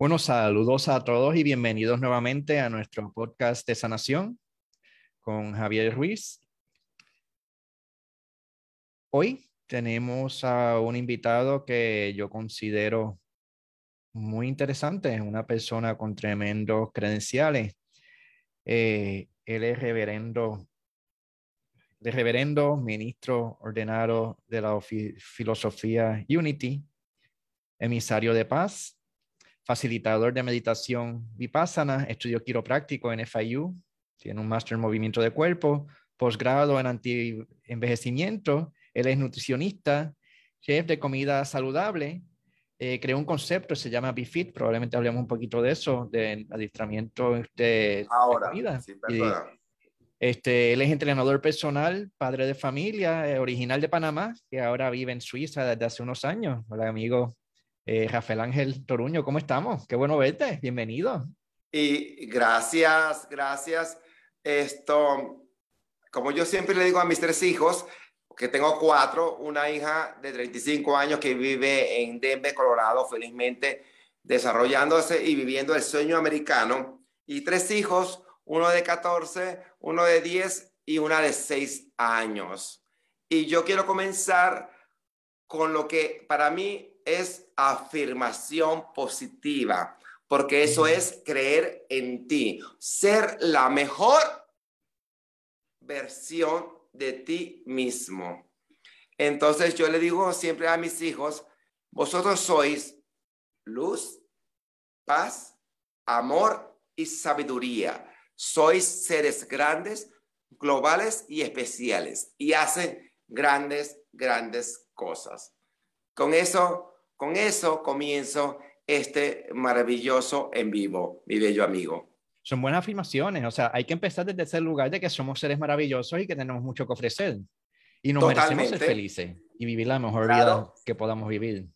Bueno, saludos a todos y bienvenidos nuevamente a nuestro podcast de sanación con Javier Ruiz. Hoy tenemos a un invitado que yo considero muy interesante, una persona con tremendos credenciales. Eh, él es reverendo, de reverendo, ministro ordenado de la filosofía Unity, emisario de paz, facilitador de meditación vipassana, estudio quiropráctico en FIU, tiene un máster en movimiento de cuerpo, posgrado en anti-envejecimiento, él es nutricionista, chef de comida saludable, eh, creó un concepto, se llama BeFit, probablemente hablemos un poquito de eso, de adiestramiento de, Ahora, comida. este, él es entrenador personal, padre de familia, eh, original de Panamá, que ahora vive en Suiza desde hace unos años. Hola, amigo eh, Rafael Ángel Toruño, ¿cómo estamos? Qué bueno verte, bienvenido. Y gracias, gracias. Esto, como yo siempre le digo a mis tres hijos, que tengo cuatro, una hija de 35 años que vive en Denver, Colorado, felizmente desarrollándose y viviendo el sueño americano, y tres hijos, uno de 14, uno de 10 y una de 6 años. Y yo quiero comenzar con lo que para mí es afirmación positiva, porque eso es creer en ti, ser la mejor versión de ti mismo. Entonces yo le digo siempre a mis hijos, vosotros sois luz, paz, amor y sabiduría. Sois seres grandes, globales y especiales y hacen grandes, grandes cosas. Con eso con eso comienzo este maravilloso en vivo, mi bello amigo. Son buenas afirmaciones, o sea, hay que empezar desde ese lugar de que somos seres maravillosos y que tenemos mucho que ofrecer. Y nos merecemos ser felices y vivir la mejor vida que podamos vivir.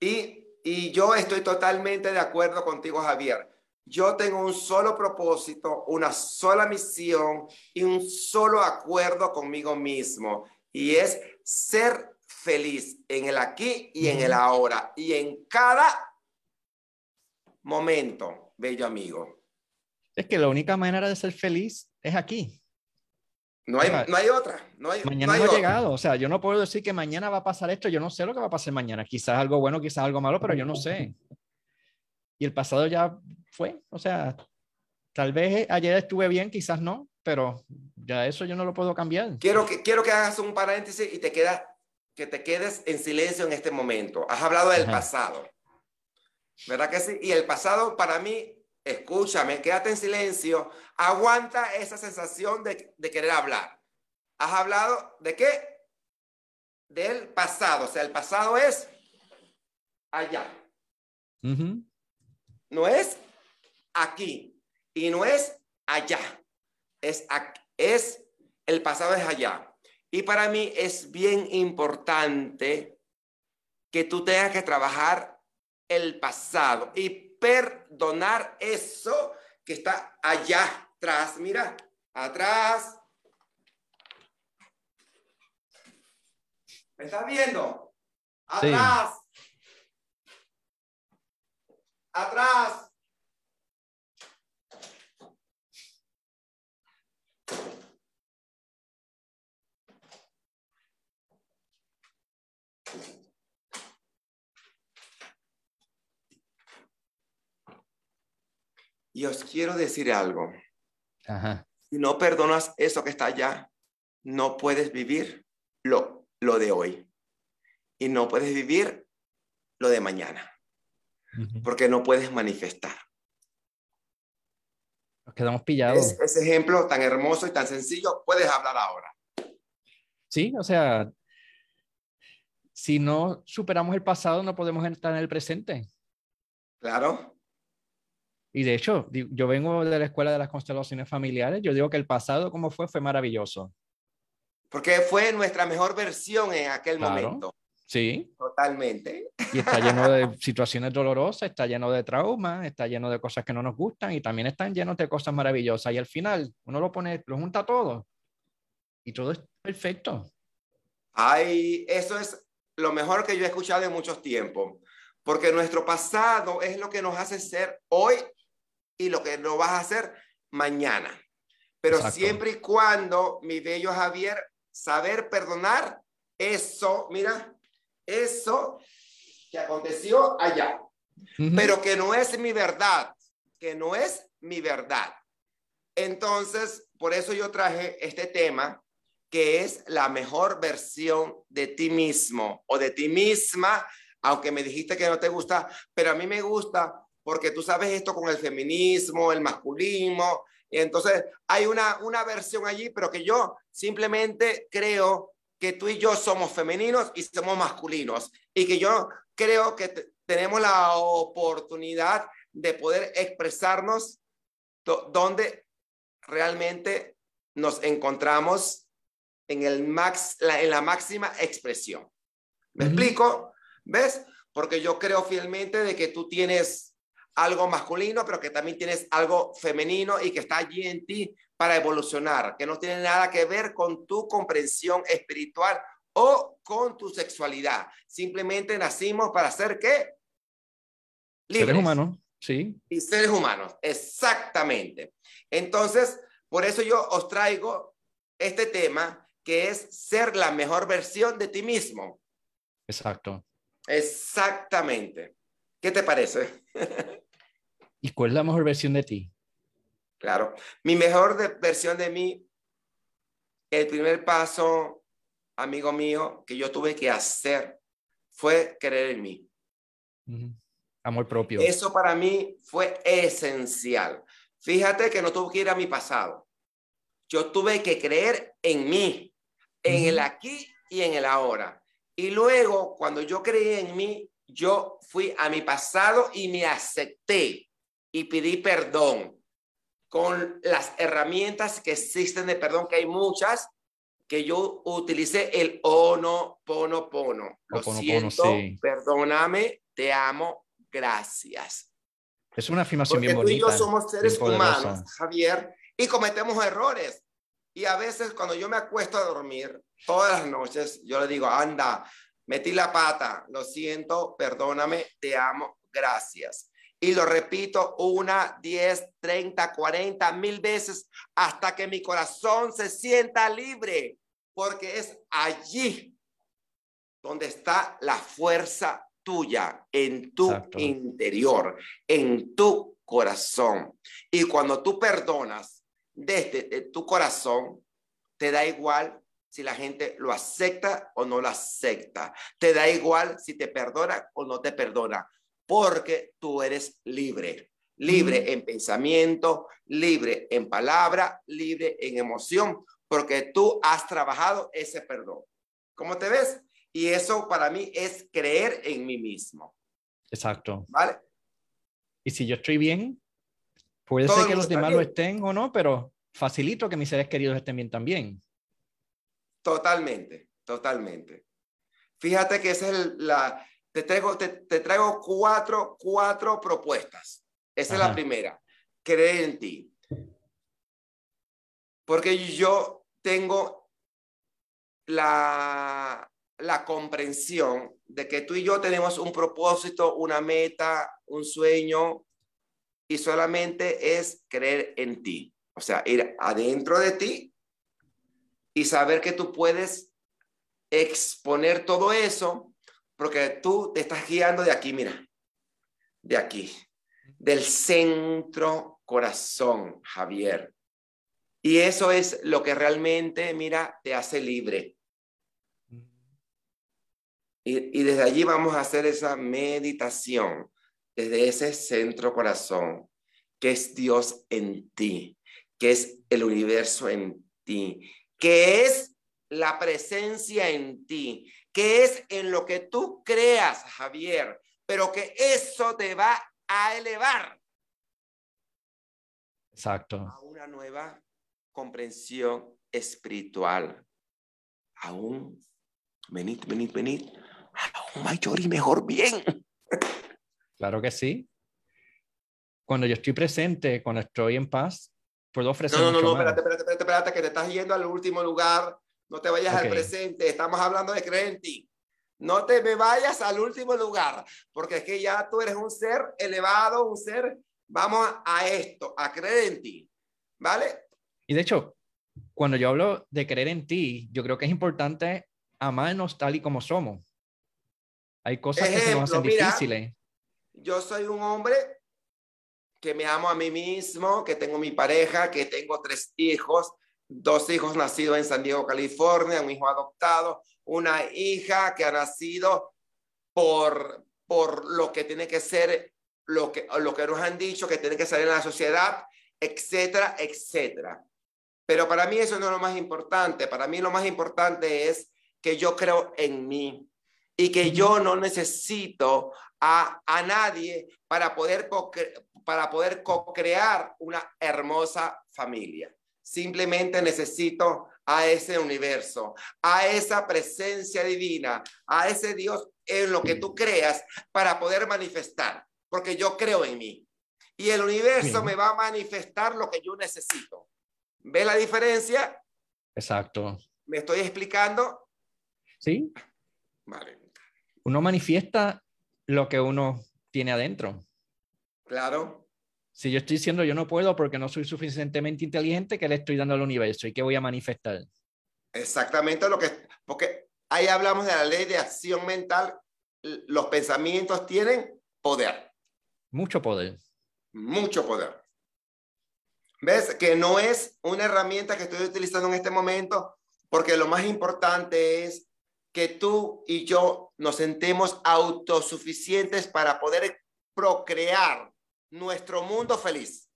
Y, y yo estoy totalmente de acuerdo contigo, Javier. Yo tengo un solo propósito, una sola misión y un solo acuerdo conmigo mismo. Y es ser feliz en el aquí y en el ahora y en cada momento, bello amigo. Es que la única manera de ser feliz es aquí. No hay, no hay otra. No hay, mañana no, ha llegado. O sea, yo no puedo decir que mañana va a pasar esto. Yo no sé lo que va a pasar mañana. Quizás algo bueno, quizás algo malo, pero yo no sé. Y el pasado ya fue. O sea, tal vez ayer estuve bien, quizás no, pero ya eso yo no lo puedo cambiar. Quiero que, quiero que hagas un paréntesis y te quedas que te quedes en silencio en este momento. Has hablado del pasado. ¿Verdad que sí? Y el pasado para mí, escúchame, quédate en silencio, aguanta esa sensación de, querer hablar. ¿Has hablado de qué? Del pasado. O sea, el pasado es allá. No es aquí y no es allá. Es, es el pasado es allá. Y para mí es bien importante que tú tengas que trabajar el pasado y perdonar eso que está allá atrás. Mira, atrás. ¿Me estás viendo? Atrás. Atrás. Y os quiero decir algo. Si no perdonas eso que está allá, no puedes vivir lo, lo de hoy. Y no puedes vivir lo de mañana. Porque no puedes manifestar. Nos quedamos pillados. ese ejemplo tan hermoso y tan sencillo, puedes hablar ahora. Sí, o sea, si no superamos el pasado, no podemos entrar en el presente. Claro. Y de hecho, yo vengo de la escuela de las constelaciones familiares, yo digo que el pasado como fue fue maravilloso. Porque fue nuestra mejor versión en aquel momento. Sí. Totalmente. Y está lleno de situaciones dolorosas, está lleno de traumas, está lleno de cosas que no nos gustan y también están llenos de cosas maravillosas. Y al final uno lo pone, lo junta todo y todo es perfecto. Ay, eso es lo mejor que yo he escuchado en muchos tiempos. porque nuestro pasado es lo que nos hace ser hoy y lo que nos vas a hacer mañana. Pero siempre y cuando, mi bello Javier, saber perdonar, eso, mira, eso que aconteció allá, pero que no es mi verdad, que no es mi verdad. Entonces, por eso yo traje este tema, que es la mejor versión de ti mismo o de ti misma, aunque me dijiste que no te gusta, pero a mí me gusta porque tú sabes esto con el feminismo, el masculismo, y entonces hay una, una versión allí, pero que yo simplemente creo que tú y yo somos femeninos y somos masculinos, y que yo creo que tenemos la oportunidad de poder expresarnos donde realmente nos encontramos en, el max, la, en la máxima expresión. ¿Me explico? ¿Ves? Porque yo creo fielmente de que tú tienes algo masculino, pero que también tienes algo femenino y que está allí en ti para evolucionar, que no tiene nada que ver con tu comprensión espiritual o con tu sexualidad. Simplemente nacimos para ser qué? Libres. Seres humanos, sí. Y seres humanos, exactamente. Entonces, por eso yo os traigo este tema que es ser la mejor versión de ti mismo. Exacto. Exactamente. ¿Qué te parece? ¿Y cuál es la mejor versión de ti? Claro, mi mejor versión de mí, el primer paso, amigo mío, que yo tuve que hacer fue creer en mí. Amor propio. Eso para mí fue esencial. Fíjate que no tuve que ir a mi pasado. Yo tuve que creer en mí, en el aquí y en el ahora. Y luego, cuando yo creí en mí, yo fui a mi pasado y me acepté y pedí perdón con las herramientas que existen de perdón, que hay muchas, que yo utilicé el ono, pono, pono. Lo siento, perdóname, te amo, gracias. Es una afirmación bien bonita. Tú y yo somos seres humanos, Javier, y cometemos errores. Y a veces cuando yo me acuesto a dormir, todas las noches, yo le digo, anda, metí la pata, lo siento, perdóname, te amo, gracias. Y lo repito una, diez, treinta, cuarenta, mil veces hasta que mi corazón se sienta libre, porque es allí donde está la fuerza tuya, en tu interior, en tu corazón. Y cuando tú perdonas desde tu corazón, te da igual si la gente lo acepta o no lo acepta. Te da igual si te perdona o no te perdona, porque tú eres libre. Libre en pensamiento, libre en palabra, libre en emoción, porque tú has trabajado ese perdón. ¿Cómo te ves? Y eso para mí es creer en mí mismo. Exacto. ¿Vale? Y si yo estoy bien, puede ser que los demás lo estén o no, pero facilito que mis seres queridos estén bien también. Totalmente, totalmente. Fíjate que esa es la, te traigo, te, traigo cuatro, cuatro propuestas. Esa es la primera, creer en ti. Porque yo tengo la, la comprensión de que tú y yo tenemos un propósito, una meta, un sueño, y solamente es creer en ti. O sea, ir adentro de ti y saber que tú puedes exponer todo eso porque tú te estás guiando de aquí, mira, de aquí, del centro corazón, Javier. Y eso es lo que realmente, mira, te hace libre. Y, y, desde allí vamos a hacer esa meditación, desde ese centro corazón, que es Dios en ti, que es el universo en ti, que es la presencia en ti, que es en lo que tú creas, Javier, pero que eso te va a elevar. Exacto. A una nueva comprensión espiritual. Aún, venid, venid, venid, un mayor y mejor bien. Claro que sí. Cuando yo estoy presente, cuando estoy en paz, puedo ofrecer. No, no, no, espérate, espérate, espérate, espérate, que te estás yendo al último lugar no te vayas al presente. Estamos hablando de creer en ti. No te me vayas al último lugar, porque es que ya tú eres un ser elevado, un ser, vamos a esto, a creer en ti, ¿vale? Y de hecho, cuando yo hablo de creer en ti, yo creo que es importante amarnos tal y como somos. Hay cosas que se nos hacen difíciles. Yo soy un hombre que me amo a mí mismo, que tengo mi pareja, que tengo tres hijos, dos hijos nacidos en San Diego, California, un hijo adoptado, una hija que ha nacido por, por lo que tiene que ser, lo que, lo que nos han dicho que tiene que ser en la sociedad, etcétera, etcétera. Pero para mí eso no es lo más importante. Para mí lo más importante es que yo creo en mí y que yo no necesito a, a nadie para poder, para poder co-crear una hermosa familia. Simplemente necesito a ese universo, a esa presencia divina, a ese Dios en lo que tú creas para poder manifestar, porque yo creo en mí. Y el universo me va a manifestar lo que yo necesito. ¿Ve la diferencia? Exacto. ¿Me estoy explicando? Sí. Vale. Uno manifiesta lo que uno tiene adentro. Claro. Si yo estoy diciendo yo no puedo porque no soy suficientemente inteligente, ¿qué le estoy dando al universo y qué voy a manifestar? Exactamente lo que, porque ahí hablamos de la ley de acción mental. Los pensamientos tienen poder. Mucho poder. Mucho poder. ¿Ves? Que no es una herramienta que estoy utilizando en este momento, porque lo más importante es que tú y yo nos sentemos autosuficientes para poder procrear nuestro mundo feliz,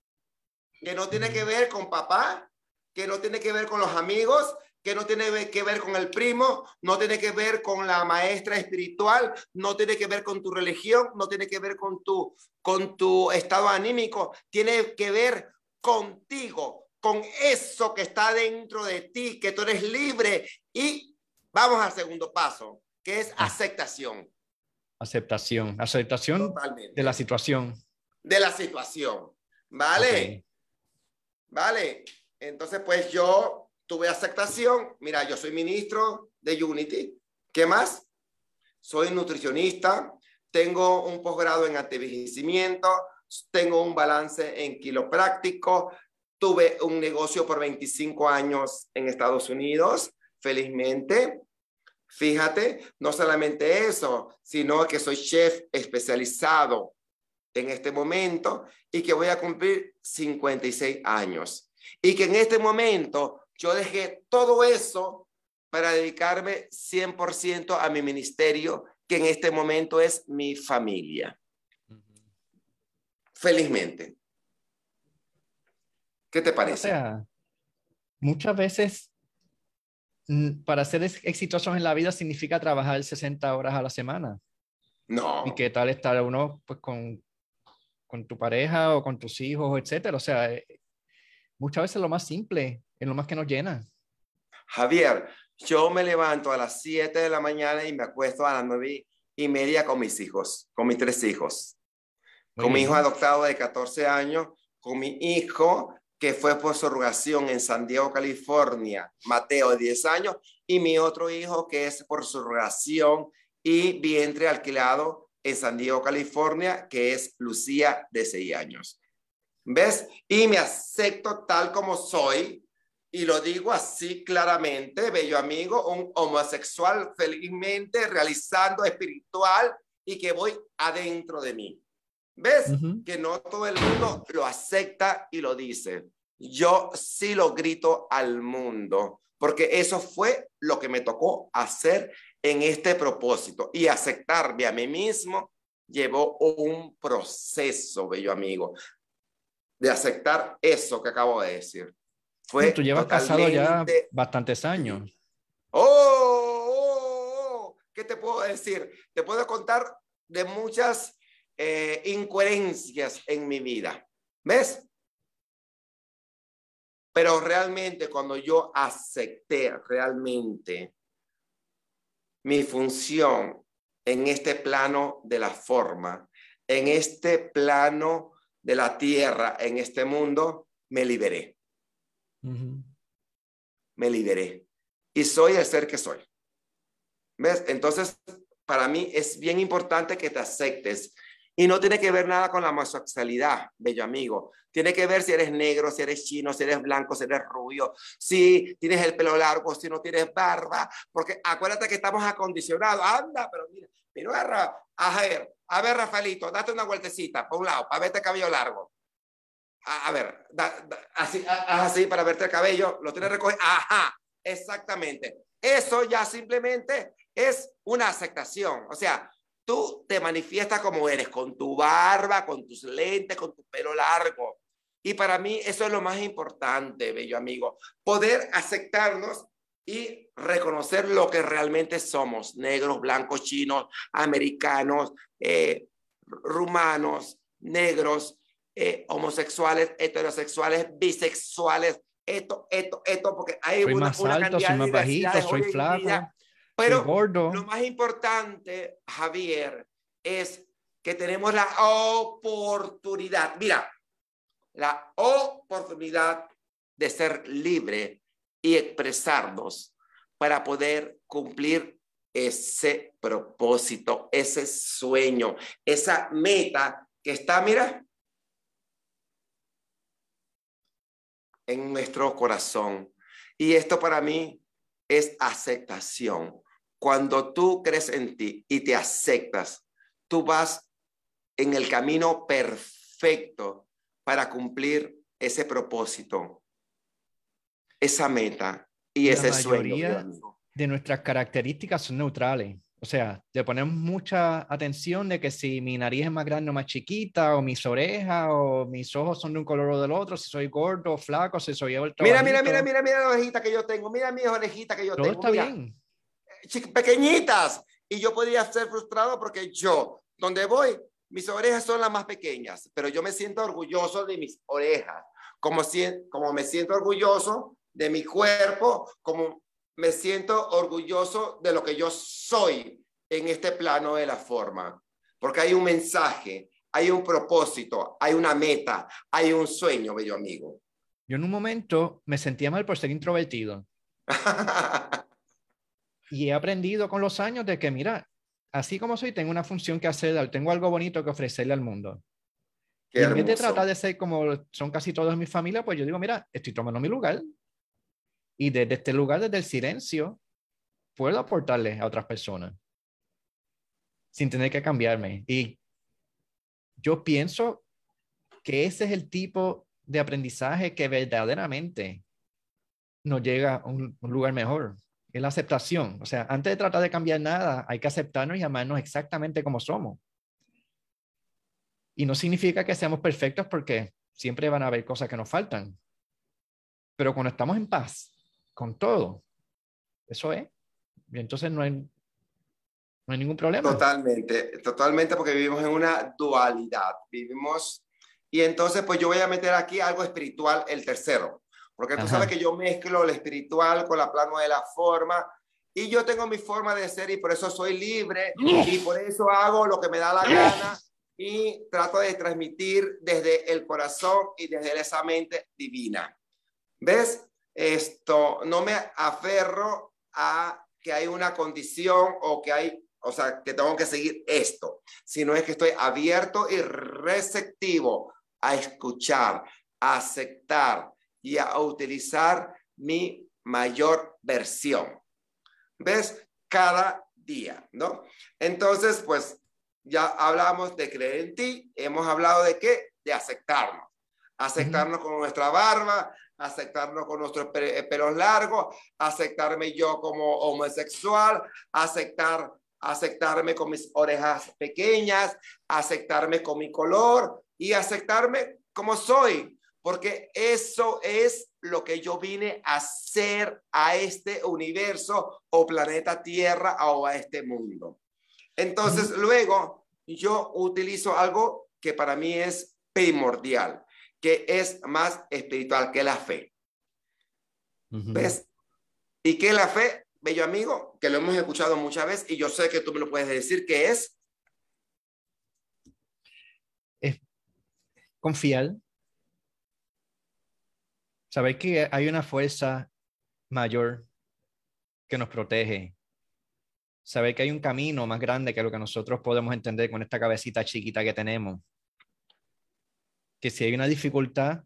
que no tiene que ver con papá, que no tiene que ver con los amigos, que no tiene que ver con el primo, no tiene que ver con la maestra espiritual, no tiene que ver con tu religión, no tiene que ver con tu, con tu estado anímico, tiene que ver contigo, con eso que está dentro de ti, que tú eres libre. Y vamos al segundo paso, que es ah. aceptación. Aceptación, aceptación de la situación de la situación. ¿Vale? ¿Vale? Entonces, pues yo tuve aceptación. Mira, yo soy ministro de Unity. ¿Qué más? Soy nutricionista. Tengo un posgrado en antivejecimiento. Tengo un balance en quiropráctico. Tuve un negocio por 25 años en Estados Unidos, felizmente. Fíjate, no solamente eso, sino que soy chef especializado en este momento y que voy a cumplir 56 años. Y que en este momento yo dejé todo eso para dedicarme 100% a mi ministerio, que en este momento es mi familia. Felizmente. ¿Qué te parece? O sea, muchas veces mm, para ser exitosos en la vida significa trabajar 60 horas a la semana. No. ¿Y qué tal estar uno pues con con tu pareja o con tus hijos, etcétera. O sea, eh, muchas veces lo más simple es lo más que nos llena. Javier, yo me levanto a las 7 de la mañana y me acuesto a las 9 y media con mis hijos, con mis tres hijos. con mi hijo adoptado de 14 años, con mi hijo que fue por surrogación en San Diego, California, Mateo de 10 años, y mi otro hijo que es por surrogación y vientre alquilado en San Diego, California, que es Lucía de 6 años. ¿Ves? Y me acepto tal como soy y lo digo así claramente, bello amigo, un homosexual felizmente realizando espiritual y que voy adentro de mí. ¿Ves? Que no todo el mundo lo acepta y lo dice. Yo sí lo grito al mundo, porque eso fue lo que me tocó hacer en este propósito y aceptarme a mí mismo llevó un proceso, bello amigo, de aceptar eso que acabo de decir. Fue tú llevas casado ya bastantes años. Oh, oh, oh, ¿qué te puedo decir? Te puedo contar de muchas eh, incoherencias en mi vida. ¿Ves? Pero realmente cuando yo acepté realmente mi función en este plano de la forma, en este plano de la tierra, en este mundo, me liberé. Me liberé. Y soy el ser que soy. ¿Ves? Entonces, para mí es bien importante que te aceptes. Y no tiene que ver nada con la homosexualidad, bello amigo. Tiene que ver si eres negro, si eres chino, si eres blanco, si eres rubio, si tienes el pelo largo, si no tienes barba. Porque acuérdate que estamos acondicionados. Anda, pero mira, mira, a ver, a ver, Rafaelito, date una vueltecita por un lado para verte el cabello largo. A, ver, así, así para verte el cabello, lo tienes recogido. Ajá, exactamente. Eso ya simplemente es una aceptación. O sea, tú te manifiestas como eres, con tu barba, con tus lentes, con tu pelo largo. Y para mí eso es lo más importante, bello amigo, poder aceptarnos y reconocer lo que realmente somos, negros, blancos, chinos, americanos, eh, rumanos, negros, eh, homosexuales, heterosexuales, bisexuales, esto, esto, esto, porque hay soy una, más alto, soy más bajito, soy flaco. Pero lo más importante, Javier, es que tenemos la oportunidad, mira, la oportunidad de ser libre y expresarnos para poder cumplir ese propósito, ese sueño, esa meta que está, mira, en nuestro corazón. Y esto para mí es aceptación. Cuando tú crees en ti y te aceptas, tú vas en el camino perfecto para cumplir ese propósito, esa meta y ese sueño. De nuestras características son neutrales. O sea, le ponemos mucha atención de que si mi nariz es más grande o más chiquita, o mis orejas, o mis ojos son de un color o del otro, si soy gordo o flaco, si soy alto. Mira, mira, mira, mira, mira la orejita que yo tengo, mira mis orejitas que yo Todo tengo. está bien pequeñitas. Y yo podría ser frustrado porque yo, donde voy, mis orejas son las más pequeñas, pero yo me siento orgulloso de mis orejas, como, si, como me siento orgulloso de mi cuerpo, como me siento orgulloso de lo que yo soy en este plano de la forma, porque hay un mensaje, hay un propósito, hay una meta, hay un sueño, bello amigo. Yo en un momento me sentía mal por ser introvertido. Y he aprendido con los años de que, mira, así como soy, tengo una función que hacer, tengo algo bonito que ofrecerle al mundo. y en vez de tratar de ser como son casi todos en mi familia, pues yo digo, mira, estoy tomando mi lugar. Y desde este lugar, desde el silencio, puedo aportarle a otras personas sin tener que cambiarme. Y yo pienso que ese es el tipo de aprendizaje que verdaderamente nos llega a un lugar mejor es la aceptación. O sea, antes de tratar de cambiar nada, hay que aceptarnos y amarnos exactamente como somos. Y no significa que seamos perfectos porque siempre van a haber cosas que nos faltan. Pero cuando estamos en paz con todo, eso es. Y entonces no hay, no hay ningún problema. Totalmente, totalmente porque vivimos en una dualidad. Vivimos... Y entonces, pues yo voy a meter aquí algo espiritual, el tercero. Porque tú sabes que yo mezclo lo espiritual con la plano de la forma y yo tengo mi forma de ser y por eso soy libre y por eso hago lo que me da la gana y trato de transmitir desde el corazón y desde esa mente divina. ¿Ves? Esto, no me aferro a que hay una condición o que hay, o sea, que tengo que seguir esto, sino es que estoy abierto y receptivo a escuchar, a aceptar, y a utilizar mi mayor versión. ¿Ves? Cada día, ¿no? Entonces, pues ya hablamos de creer en ti, hemos hablado de qué? De aceptarnos. Aceptarnos con nuestra barba, aceptarnos con nuestros pelos largos, aceptarme yo como homosexual, aceptar, aceptarme con mis orejas pequeñas, aceptarme con mi color y aceptarme como soy, porque eso es lo que yo vine a hacer a este universo o planeta Tierra o a este mundo. Entonces, luego yo utilizo algo que para mí es primordial, que es más espiritual que la fe. ¿Ves? ¿Y qué es la fe, bello amigo? Que lo hemos escuchado muchas veces y yo sé que tú me lo puedes decir, ¿qué es? Es confiar Saber que hay una fuerza mayor que nos protege, saber que hay un camino más grande que lo que nosotros podemos entender con esta cabecita chiquita que tenemos. Que si hay una dificultad,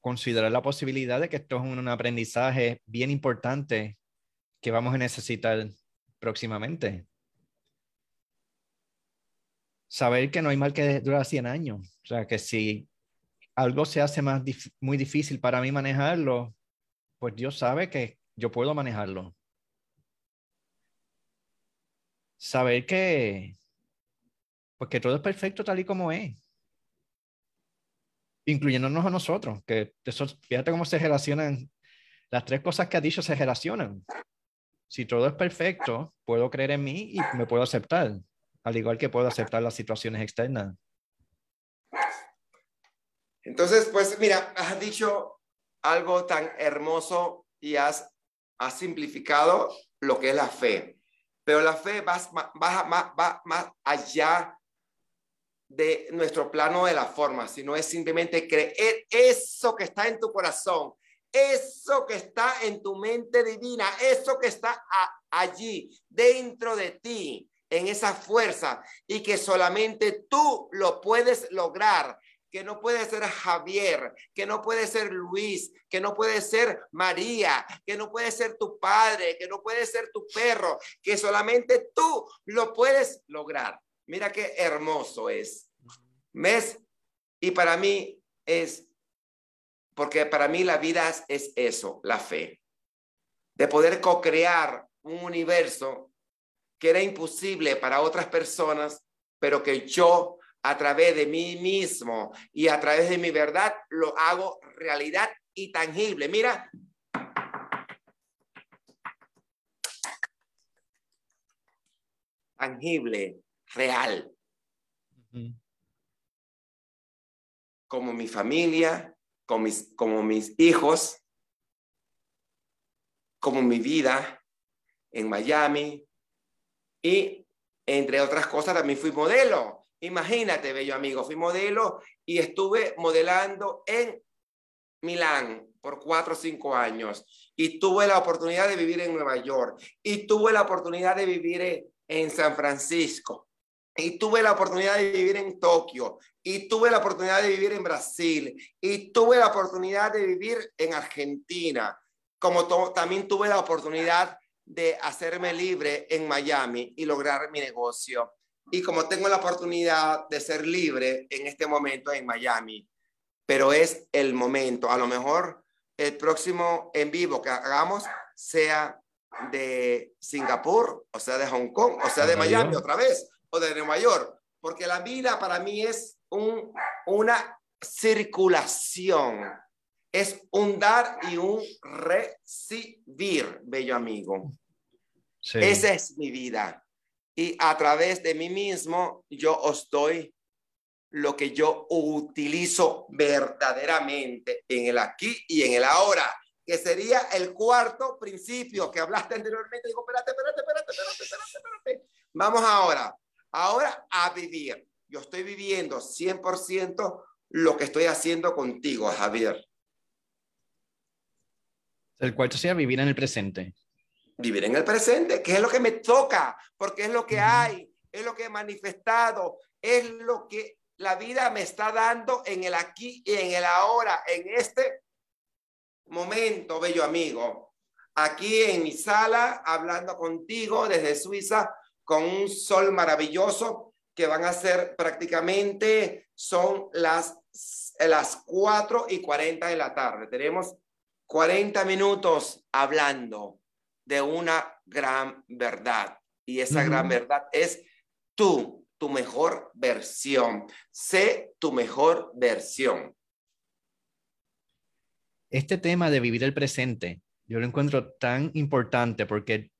considerar la posibilidad de que esto es un aprendizaje bien importante que vamos a necesitar próximamente. Saber que no hay mal que dura 100 años. O sea, que si algo se hace más muy difícil para mí manejarlo, pues Dios sabe que yo puedo manejarlo. Saber que, pues todo es perfecto tal y como es incluyéndonos a nosotros, que eso, fíjate cómo se relacionan, las tres cosas que ha dicho se relacionan. Si todo es perfecto, puedo creer en mí y me puedo aceptar, al igual que puedo aceptar las situaciones externas. Entonces, pues mira, has dicho algo tan hermoso y has, simplificado lo que es la fe, pero la fe va más allá de nuestro plano de la forma, sino es simplemente creer eso que está en tu corazón, eso que está en tu mente divina, eso que está allí dentro de ti, en esa fuerza, y que solamente tú lo puedes lograr que no puede ser Javier, que no puede ser Luis, que no puede ser María, que no puede ser tu padre, que no puede ser tu perro, que solamente tú lo puedes lograr. Mira qué hermoso es. ¿Ves? Y para mí es, porque para mí la vida es, eso, la fe. De poder co-crear un universo que era imposible para otras personas, pero que yo a través de mí mismo y a través de mi verdad lo hago realidad y tangible. Mira, tangible real. Como mi familia, como mis, como mis hijos, como mi vida en Miami y entre otras cosas también fui modelo. Imagínate, bello amigo, fui modelo y estuve modelando en Milán por cuatro o cinco años y tuve la oportunidad de vivir en Nueva York y tuve la oportunidad de vivir en San Francisco y tuve la oportunidad de vivir en Tokio, y tuve la oportunidad de vivir en Brasil, y tuve la oportunidad de vivir en Argentina, como también tuve la oportunidad de hacerme libre en Miami y lograr mi negocio. Y como tengo la oportunidad de ser libre en este momento en Miami, pero es el momento, a lo mejor el próximo en vivo que hagamos sea de Singapur, o sea, de Hong Kong, o sea, de Miami otra vez o de Nueva York, porque la vida para mí es un, una circulación, es un dar y un recibir, bello amigo. Esa es mi vida. Y a través de mí mismo yo os doy lo que yo utilizo verdaderamente en el aquí y en el ahora, que sería el cuarto principio que hablaste anteriormente. Digo, espérate, espérate, espérate, espérate, espérate, espérate. Vamos ahora. Ahora a vivir. Yo estoy viviendo 100% lo que estoy haciendo contigo, Javier. El cuarto sea vivir en el presente. Vivir en el presente, que es lo que me toca, porque es lo que hay, es lo que he manifestado, es lo que la vida me está dando en el aquí y en el ahora, en este momento, bello amigo. Aquí en mi sala, hablando contigo desde Suiza, con un sol maravilloso que van a ser prácticamente, son las, las 4 y 40 de la tarde. Tenemos 40 minutos hablando de una gran verdad. Y esa gran verdad es tú, tu mejor versión. Sé tu mejor versión. Este tema de vivir el presente, yo lo encuentro tan importante porque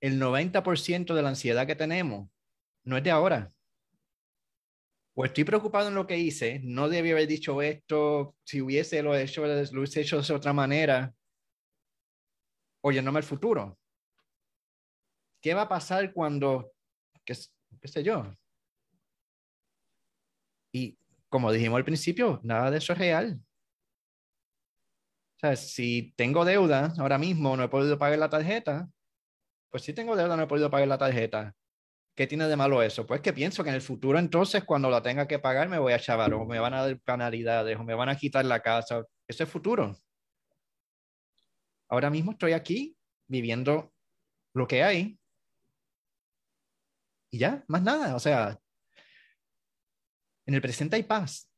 el 90% de la ansiedad que tenemos no es de ahora. O estoy preocupado en lo que hice, no debí haber dicho esto, si hubiese lo hecho, lo hubiese hecho de otra manera, o llenarme el futuro. ¿Qué va a pasar cuando, qué, sé yo? Y como dijimos al principio, nada de eso es real. O sea, si tengo deuda ahora mismo, no he podido pagar la tarjeta, pues si tengo deuda, no he podido pagar la tarjeta. ¿Qué tiene de malo eso? Pues que pienso que en el futuro entonces cuando la tenga que pagar me voy a chavar o me van a dar penalidades o me van a quitar la casa. Ese es futuro. Ahora mismo estoy aquí viviendo lo que hay y ya, más nada. O sea, en el presente hay paz.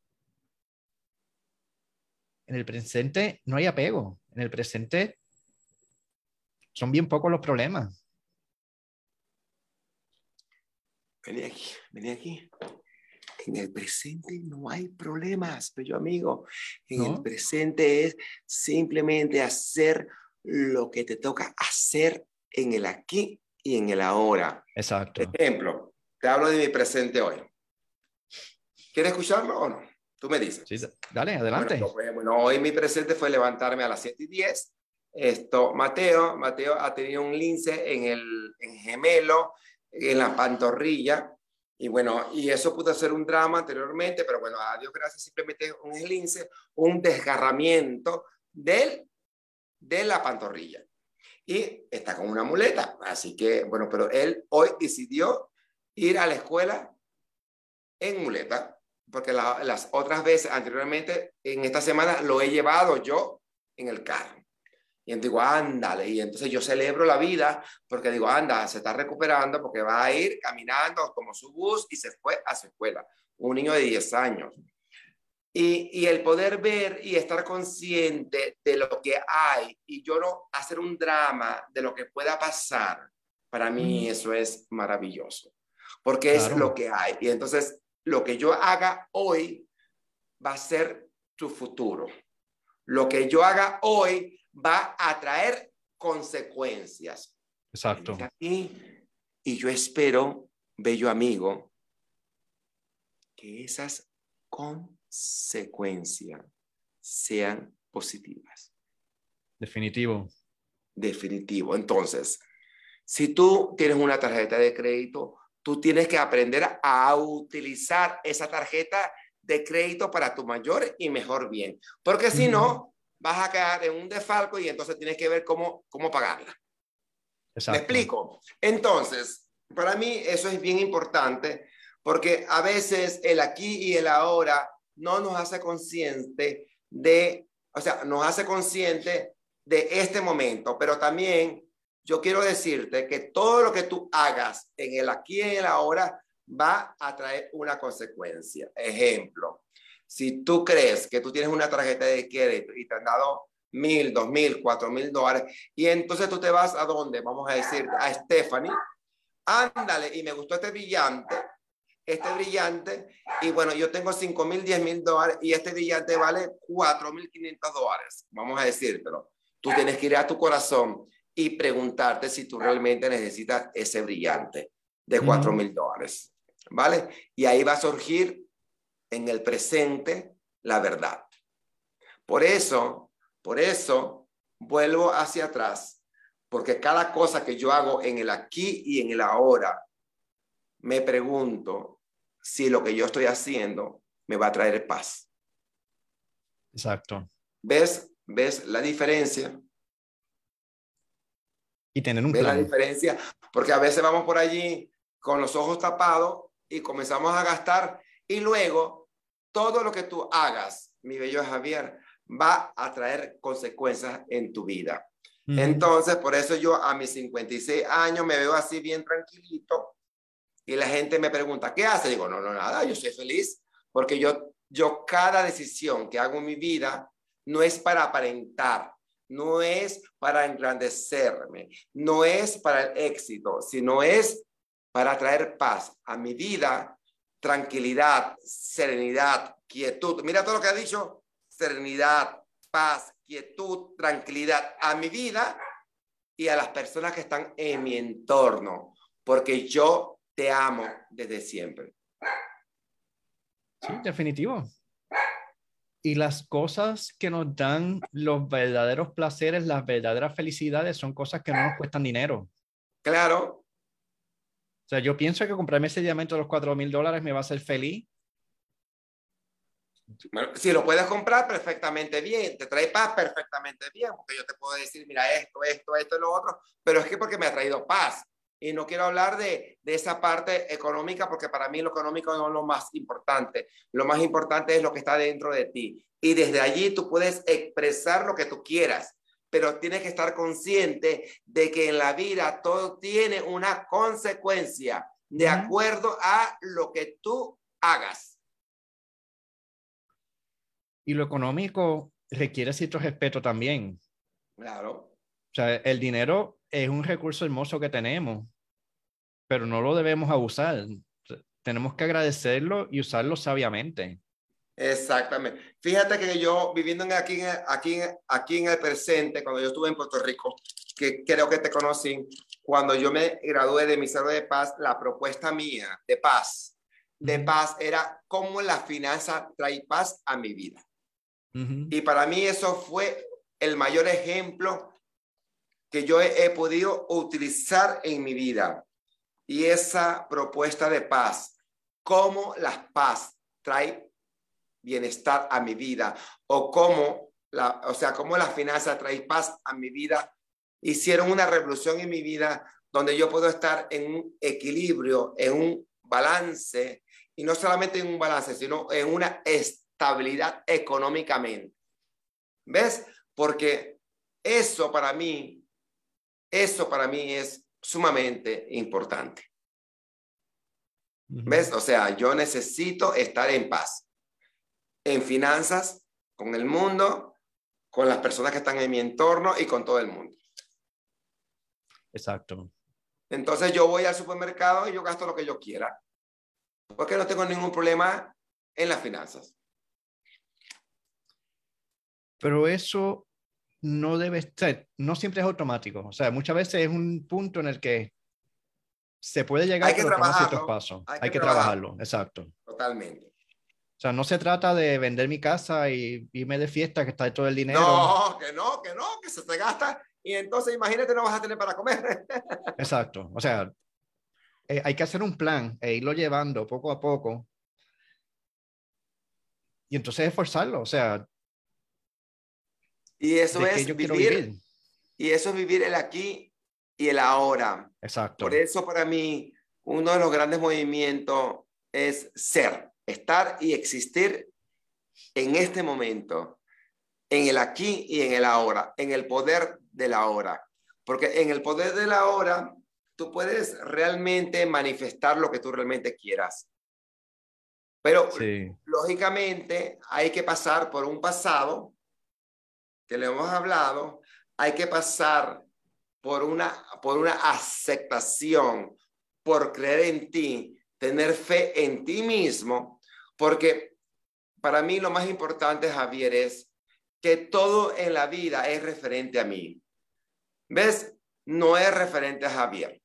En el presente no hay apego. En el presente son bien pocos los problemas. Vení aquí, vení aquí. En el presente no hay problemas, bello amigo. En el presente es simplemente hacer lo que te toca hacer en el aquí y en el ahora. Exacto. Ejemplo, te hablo de mi presente hoy. ¿Quieres escucharlo o no? Tú me dices. Sí, dale, adelante. Bueno, pues, hoy mi presente fue levantarme a las 7 y 10. Esto, Mateo, Mateo ha tenido un lince en el en gemelo, en la pantorrilla. Y bueno, y eso pudo ser un drama anteriormente, pero bueno, a Dios gracias, simplemente un lince, un desgarramiento del, de la pantorrilla. Y está con una muleta. Así que, bueno, pero él hoy decidió ir a la escuela en muleta porque las otras veces anteriormente, en esta semana, lo he llevado yo en el carro. Y entonces digo, ándale. Y entonces yo celebro la vida porque digo, anda, se está recuperando porque va a ir caminando como su bus y se fue a su escuela. Un niño de 10 años. Y, y, el poder ver y estar consciente de lo que hay y yo no hacer un drama de lo que pueda pasar, para mí eso es maravilloso, porque es lo que hay. Y entonces lo que yo haga hoy va a ser tu futuro. Lo que yo haga hoy va a traer consecuencias. Exacto. Y, y yo espero, bello amigo, que esas consecuencias sean positivas. Definitivo. Definitivo. Entonces, si tú tienes una tarjeta de crédito, tú tienes que aprender a utilizar esa tarjeta de crédito para tu mayor y mejor bien, porque si no, vas a quedar en un defalco y entonces tienes que ver cómo, cómo pagarla. ¿Me explico? Entonces, para mí eso es bien importante porque a veces el aquí y el ahora no nos hace consciente de, o sea, nos hace consciente de este momento, pero también yo quiero decirte que todo lo que tú hagas en el aquí y el ahora va a traer una consecuencia. Ejemplo, si tú crees que tú tienes una tarjeta de crédito y te han dado mil, dos mil, cuatro mil dólares, y entonces tú te vas a dónde, vamos a decir, a Stephanie, ándale, y me gustó este brillante, este brillante, y bueno, yo tengo cinco mil, diez mil dólares, y este brillante vale cuatro mil quinientos dólares, vamos a decírtelo. Tú tienes que ir a tu corazón y preguntarte si tú realmente necesitas ese brillante de 4 mil dólares. ¿Vale? Y ahí va a surgir en el presente la verdad. Por eso, por eso, vuelvo hacia atrás, porque cada cosa que yo hago en el aquí y en el ahora, me pregunto si lo que yo estoy haciendo me va a traer paz. Exacto. ¿Ves? ¿Ves la diferencia? y tener un plan. la diferencia? Porque a veces vamos por allí con los ojos tapados y comenzamos a gastar y luego todo lo que tú hagas, mi bello Javier, va a traer consecuencias en tu vida. Entonces, por eso yo a mis 56 años me veo así bien tranquilito y la gente me pregunta, ¿qué hace? Digo, no, no, nada, yo soy feliz porque yo, yo cada decisión que hago en mi vida no es para aparentar, no es para engrandecerme, no es para el éxito, sino es para traer paz a mi vida, tranquilidad, serenidad, quietud. Mira todo lo que ha dicho, serenidad, paz, quietud, tranquilidad a mi vida y a las personas que están en mi entorno, porque yo te amo desde siempre. Sí, definitivo y las cosas que nos dan los verdaderos placeres, las verdaderas felicidades, son cosas que no nos cuestan dinero. Claro. O sea, yo pienso que comprarme ese diamante de los 4 mil dólares me va a hacer feliz. si lo puedes comprar perfectamente bien, te trae paz perfectamente bien, porque yo te puedo decir, mira, esto, esto, esto y lo otro, pero es que porque me ha traído paz. Y no quiero hablar de, de esa parte económica, porque para mí lo económico no es lo más importante. Lo más importante es lo que está dentro de ti. Y desde allí tú puedes expresar lo que tú quieras, pero tienes que estar consciente de que en la vida todo tiene una consecuencia de acuerdo a lo que tú hagas. Y lo económico requiere cierto respeto también. Claro. O sea, el dinero es un recurso hermoso que tenemos, pero no lo debemos abusar. Tenemos que agradecerlo y usarlo sabiamente. Exactamente. Fíjate que yo viviendo aquí, aquí, aquí en el presente, cuando yo estuve en Puerto Rico, que creo que te conocí, cuando yo me gradué de mi Cero de paz, la propuesta mía de paz, de paz era cómo la finanza trae paz a mi vida. Y para mí eso fue el mayor ejemplo que yo he, podido utilizar en mi vida. Y esa propuesta de paz, cómo la paz trae bienestar a mi vida o cómo la, o sea, cómo la finanza trae paz a mi vida, hicieron una revolución en mi vida donde yo puedo estar en un equilibrio, en un balance, y no solamente en un balance, sino en una estabilidad económicamente. ¿Ves? Porque eso para mí, eso para mí es sumamente importante. ¿Ves? O sea, yo necesito estar en paz, en finanzas, con el mundo, con las personas que están en mi entorno y con todo el mundo. Exacto. Entonces yo voy al supermercado y yo gasto lo que yo quiera, porque no tengo ningún problema en las finanzas. Pero eso no debe estar, no siempre es automático. O sea, muchas veces es un punto en el que se puede llegar Hay que trabajarlo. pasos. Hay, que, trabajarlo, exacto. Totalmente. O sea, no se trata de vender mi casa y irme de fiesta, que está todo el dinero. No, que no, que no, que se te gasta y entonces imagínate no vas a tener para comer. Exacto, o sea, eh, hay que hacer un plan e irlo llevando poco a poco. Y entonces esforzarlo, o sea. Y eso es vivir, Y eso es vivir el aquí y el ahora. Exacto. Por eso para mí uno de los grandes movimientos es ser, estar y existir en este momento, en el aquí y en el ahora, en el poder de la hora. Porque en el poder de la hora, tú puedes realmente manifestar lo que tú realmente quieras. Pero lógicamente hay que pasar por un pasado que le hemos hablado, hay que pasar por una, por una aceptación, por creer en ti, tener fe en ti mismo, porque para mí lo más importante, Javier, es que todo en la vida es referente a mí. ¿Ves? No es referente a Javier.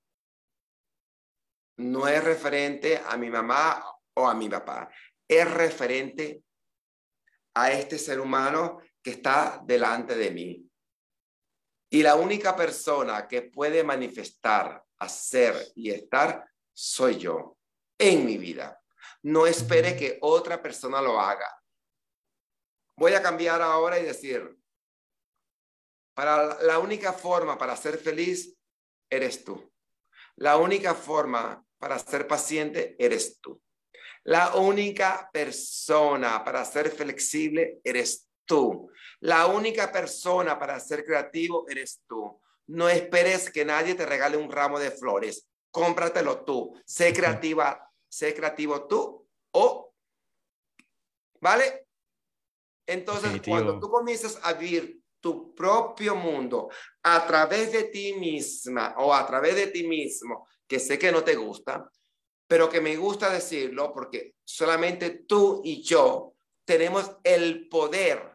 No es referente a mi mamá o a mi papá. Es referente a este ser humano que está delante de mí. Y la única persona que puede manifestar, hacer y estar soy yo en mi vida. No espere que otra persona lo haga. Voy a cambiar ahora y decir, para la única forma para ser feliz eres tú. La única forma para ser paciente eres tú. La única persona para ser flexible eres tú. La única persona para ser creativo eres tú. No esperes que nadie te regale un ramo de flores. Cómpratelo tú. Sé creativa, sé creativo tú o ¿Vale? Entonces, cuando tú comienzas a vivir tu propio mundo a través de ti misma o a través de ti mismo, que sé que no te gusta, pero que me gusta decirlo porque solamente tú y yo tenemos el poder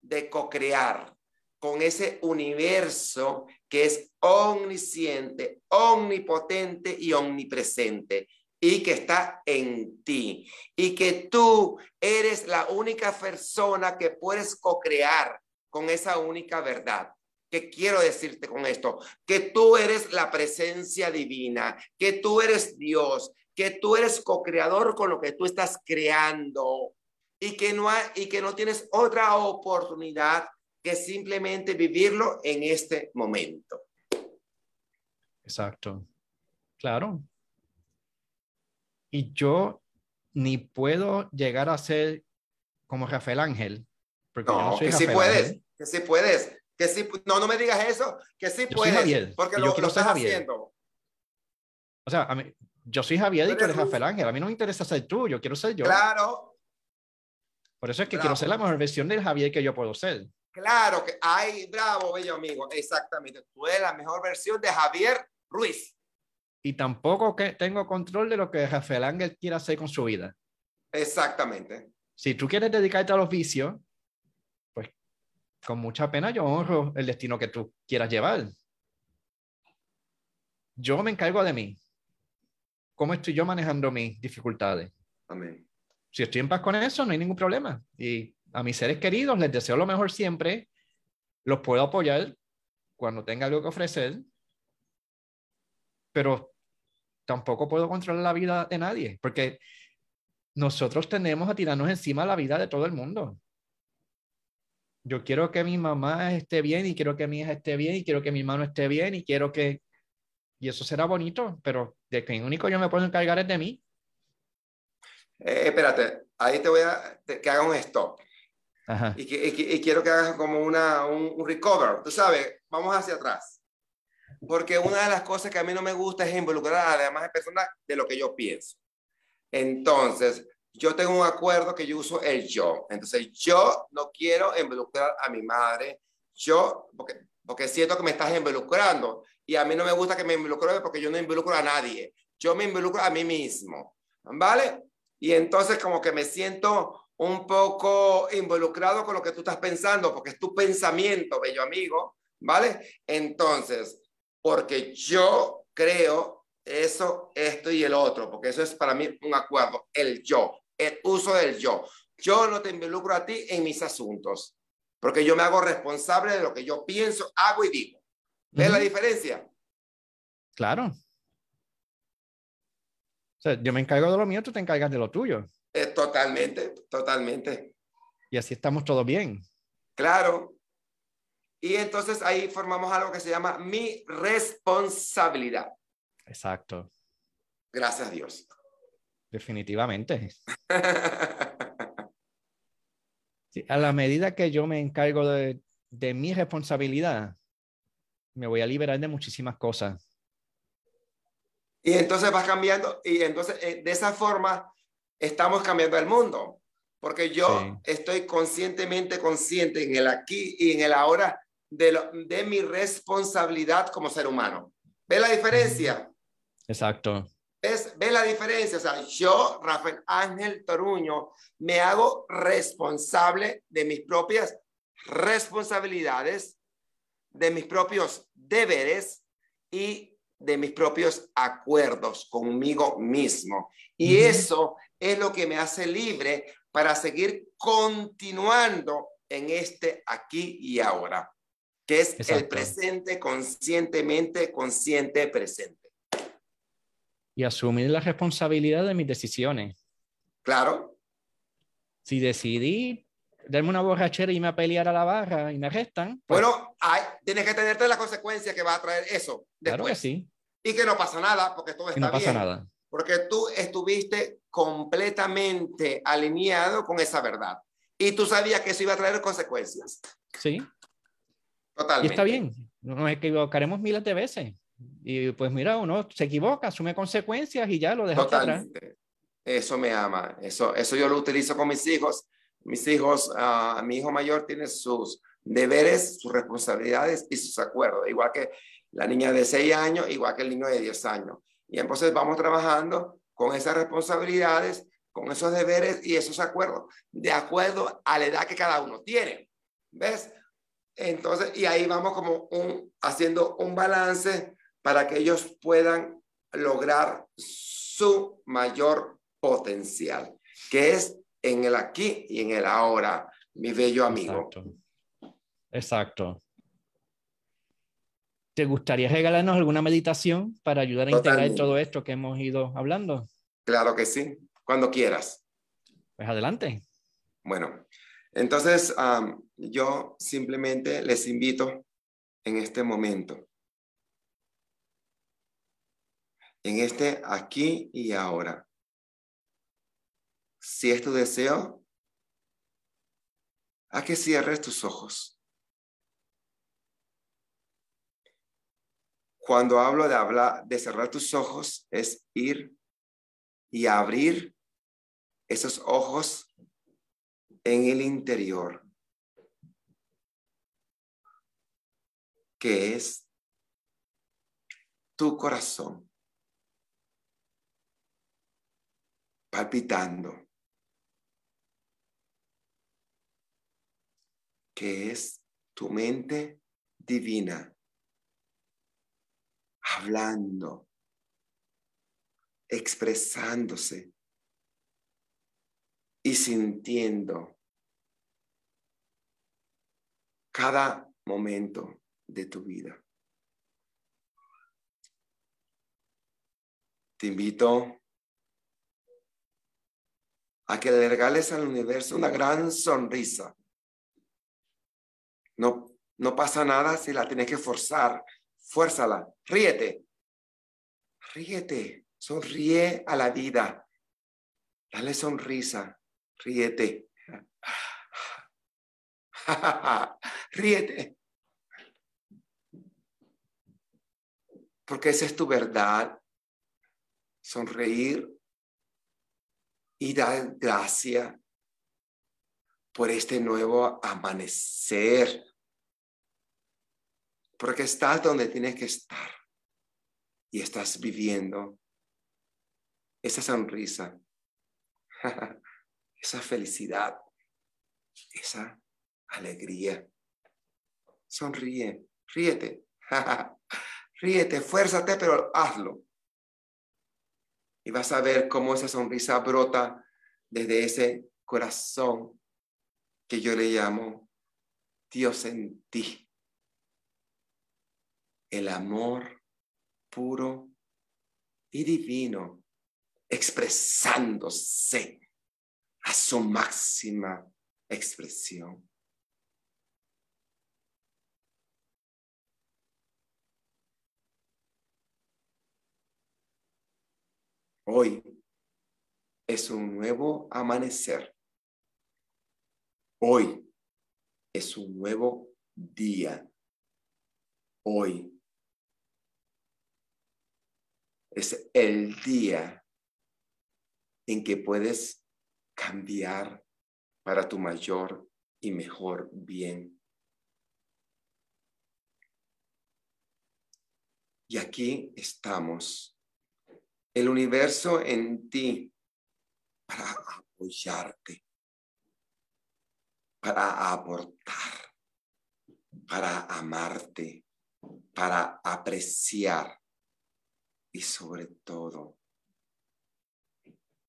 de co-crear con ese universo que es omnisciente, omnipotente y omnipresente y que está en ti y que tú eres la única persona que puedes co-crear con esa única verdad. ¿Qué quiero decirte con esto? Que tú eres la presencia divina, que tú eres Dios, que tú eres co-creador con lo que tú estás creando. y que no, hay, y que no tienes otra oportunidad que simplemente vivirlo en este momento. Exacto. Claro. Y yo ni puedo llegar a ser como Rafael Ángel. Porque no, que sí puedes, que sí puedes, que sí, no, no me digas eso, que sí puedes, porque lo, lo estás haciendo. O sea, a mí, yo soy Javier y tú eres Rafael Ángel. A mí no me interesa ser tú, yo quiero ser yo. Claro. Por eso es que quiero ser la mejor versión del Javier que yo puedo ser. Claro que hay, bravo, bello amigo. Exactamente. Tú eres la mejor versión de Javier Ruiz. Y tampoco que tengo control de lo que Rafael Ángel quiera hacer con su vida. Exactamente. Si tú quieres dedicarte a los vicios, pues con mucha pena yo honro el destino que tú quieras llevar. Yo me encargo de mí. ¿Cómo estoy yo manejando mis dificultades? Amén. Si estoy en paz con eso, no hay ningún problema. Y a mis seres queridos les deseo lo mejor siempre. Los puedo apoyar cuando tenga algo que ofrecer. Pero tampoco puedo controlar la vida de nadie, porque nosotros tenemos a tirarnos encima la vida de todo el mundo. Yo quiero que mi mamá esté bien y quiero que mi hija esté bien y quiero que mi hermano esté bien y quiero que... Y eso será bonito, pero de que único yo me puedo encargar es de mí. Eh, espérate, ahí te voy a que haga un stop. Y, y, quiero que hagas como una, un, recover, tú sabes, vamos hacia atrás. Porque una de las cosas que a mí no me gusta es involucrar a las demás personas de lo que yo pienso. Entonces, yo tengo un acuerdo que yo uso el yo. Entonces, yo no quiero involucrar a mi madre. Yo, porque, porque siento que me estás involucrando. Y a mí no me gusta que me involucre porque yo no involucro a nadie. Yo me involucro a mí mismo. ¿Vale? Y entonces como que me siento un poco involucrado con lo que tú estás pensando, porque es tu pensamiento, bello amigo, ¿vale? Entonces, porque yo creo eso, esto y el otro, porque eso es para mí un acuerdo, el yo, el uso del yo. Yo no te involucro a ti en mis asuntos, porque yo me hago responsable de lo que yo pienso, hago y digo. ¿Ves la diferencia? Claro yo me encargo de lo mío, tú te encargas de lo tuyo. Eh, totalmente, totalmente. Y así estamos todos bien. Claro. Y entonces ahí formamos algo que se llama mi responsabilidad. Exacto. Gracias a Dios. Definitivamente. a la medida que yo me encargo de, de mi responsabilidad, me voy a liberar de muchísimas cosas. Y entonces vas cambiando y entonces eh, de esa forma estamos cambiando el mundo, porque yo estoy conscientemente consciente en el aquí y en el ahora de, lo, de mi responsabilidad como ser humano. ¿Ve la diferencia? Exacto. ¿Ves, ¿Ve la diferencia? O sea, yo, Rafael Ángel Toruño, me hago responsable de mis propias responsabilidades, de mis propios deberes y de mis propios acuerdos conmigo mismo. Y eso es lo que me hace libre para seguir continuando en este aquí y ahora, que es el presente conscientemente, consciente presente. Y asumir la responsabilidad de mis decisiones. Claro. Si decidí darme una borrachera y me a pelear a la barra y me arrestan. Pues bueno, hay, tienes que tenerte la consecuencia que va a traer eso. Después. Claro que sí. Y que no pasa nada, porque todo está no pasa bien. nada. Porque tú estuviste completamente alineado con esa verdad. Y tú sabías que eso iba a traer consecuencias. Sí. Totalmente. Y está bien. Nos equivocaremos miles de veces. Y pues mira, uno se equivoca, asume consecuencias y ya lo deja Totalmente. Eso me ama. Eso, eso yo lo utilizo con mis hijos mis hijos, uh, mi hijo mayor tiene sus deberes, sus responsabilidades y sus acuerdos, igual que la niña de 6 años, igual que el niño de 10 años. Y entonces vamos trabajando con esas responsabilidades, con esos deberes y esos acuerdos, de acuerdo a la edad que cada uno tiene. ¿Ves? Entonces, y ahí vamos como un, haciendo un balance para que ellos puedan lograr su mayor potencial, que es en el aquí y en el ahora, mi bello amigo. Exacto. Exacto. ¿Te gustaría regalarnos alguna meditación para ayudar a integrar todo esto que hemos ido hablando? Claro que sí, cuando quieras. Pues adelante. Bueno, entonces yo simplemente les invito en este momento, en este aquí y ahora. Si es tu deseo, a que cierres tus ojos. Cuando hablo de hablar, de cerrar tus ojos, es ir y abrir esos ojos en el interior, que es tu corazón, palpitando, que es tu mente divina, hablando, expresándose y sintiendo cada momento de tu vida. Te invito a que le regales al universo una gran sonrisa. No, no pasa nada si la tienes que forzar. Fuérzala, ríete. Ríete, sonríe a la vida. Dale sonrisa, ríete. ríete. Porque esa es tu verdad. Sonreír y dar gracia por este nuevo amanecer. Porque estás donde tienes que estar y estás viviendo esa sonrisa, esa felicidad, esa alegría. Sonríe, ríete, ríete, fuérzate, pero hazlo. Y vas a ver cómo esa sonrisa brota desde ese corazón que yo le llamo Dios en ti. El amor puro y divino expresándose a su máxima expresión. Hoy es un nuevo amanecer. Hoy es un nuevo día. Hoy es el día en que puedes cambiar para tu mayor y mejor bien. Y aquí estamos, el universo en ti para apoyarte, para aportar, para amarte, para apreciar y sobre todo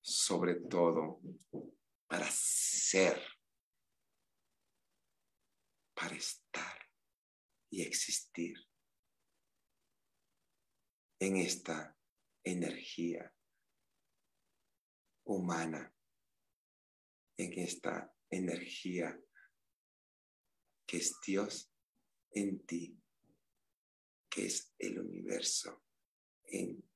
sobre todo para ser, para estar y existir en esta energía humana, en esta energía que es Dios en ti, que es el universo en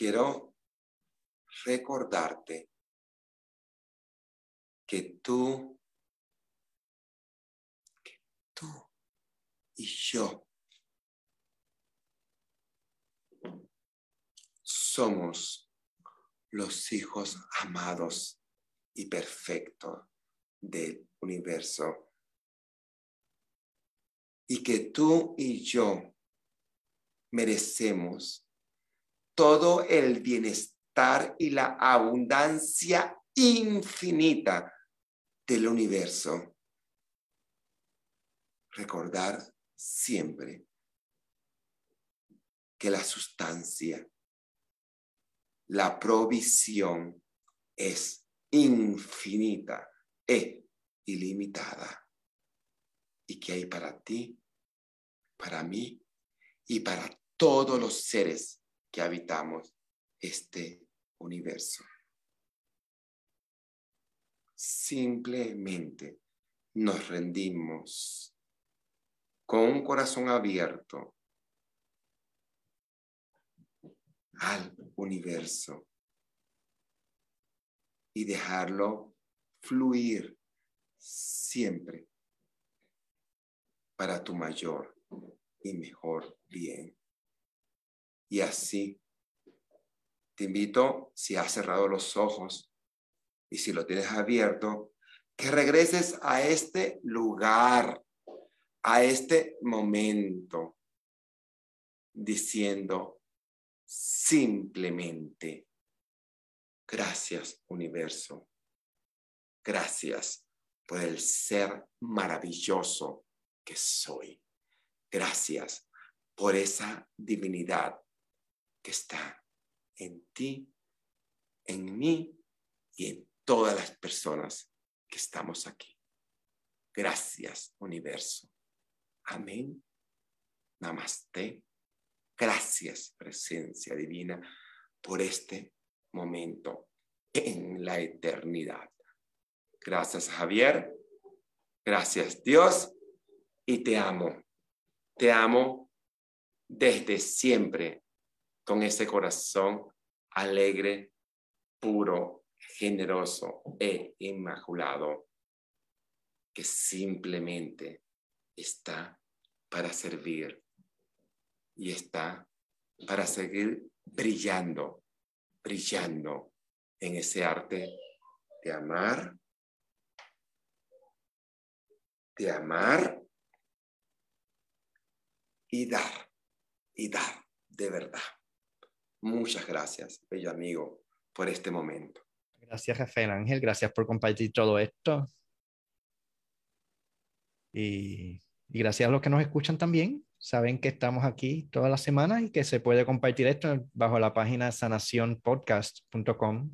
quiero recordarte que tú, que tú y yo somos los hijos amados y perfectos del universo. Y que tú y yo merecemos todo el bienestar y la abundancia infinita del universo. Recordar siempre que la sustancia, la provisión es infinita e ilimitada y que hay para ti, para mí y para todos los seres que habitamos este universo. Simplemente nos rendimos con un corazón abierto al universo y dejarlo fluir siempre para tu mayor y mejor bien. Y así, te invito, si has cerrado los ojos y si lo tienes abierto, que regreses a este lugar, a este momento, diciendo simplemente, gracias universo, gracias por el ser maravilloso que soy. Gracias por esa divinidad que está en ti, en mí y en todas las personas que estamos aquí. Gracias, universo. Amén. Namaste. Gracias, presencia divina, por este momento en la eternidad. Gracias, Javier. Gracias, Dios. Y te amo. Te amo desde siempre con ese corazón alegre, puro, generoso e inmaculado que simplemente está para servir y está para seguir brillando, brillando en ese arte de amar, de amar y dar, y dar de verdad. Muchas gracias, bello amigo, por este momento. Gracias, Rafael Ángel. Gracias por compartir todo esto. Y, y, gracias a los que nos escuchan también. Saben que estamos aquí toda la semana y que se puede compartir esto bajo la página sanacionpodcast.com.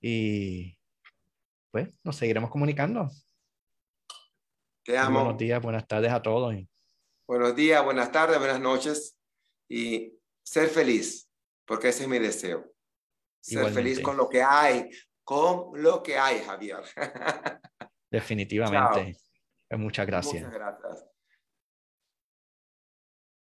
Y pues nos seguiremos comunicando. Te amo. Buenos días, buenas tardes a todos. Buenos días, buenas tardes, buenas noches y ser feliz, porque ese es mi deseo. Ser Igualmente. feliz con lo que hay, con lo que hay, Javier. Definitivamente. Chao. Muchas gracias. Muchas gracias.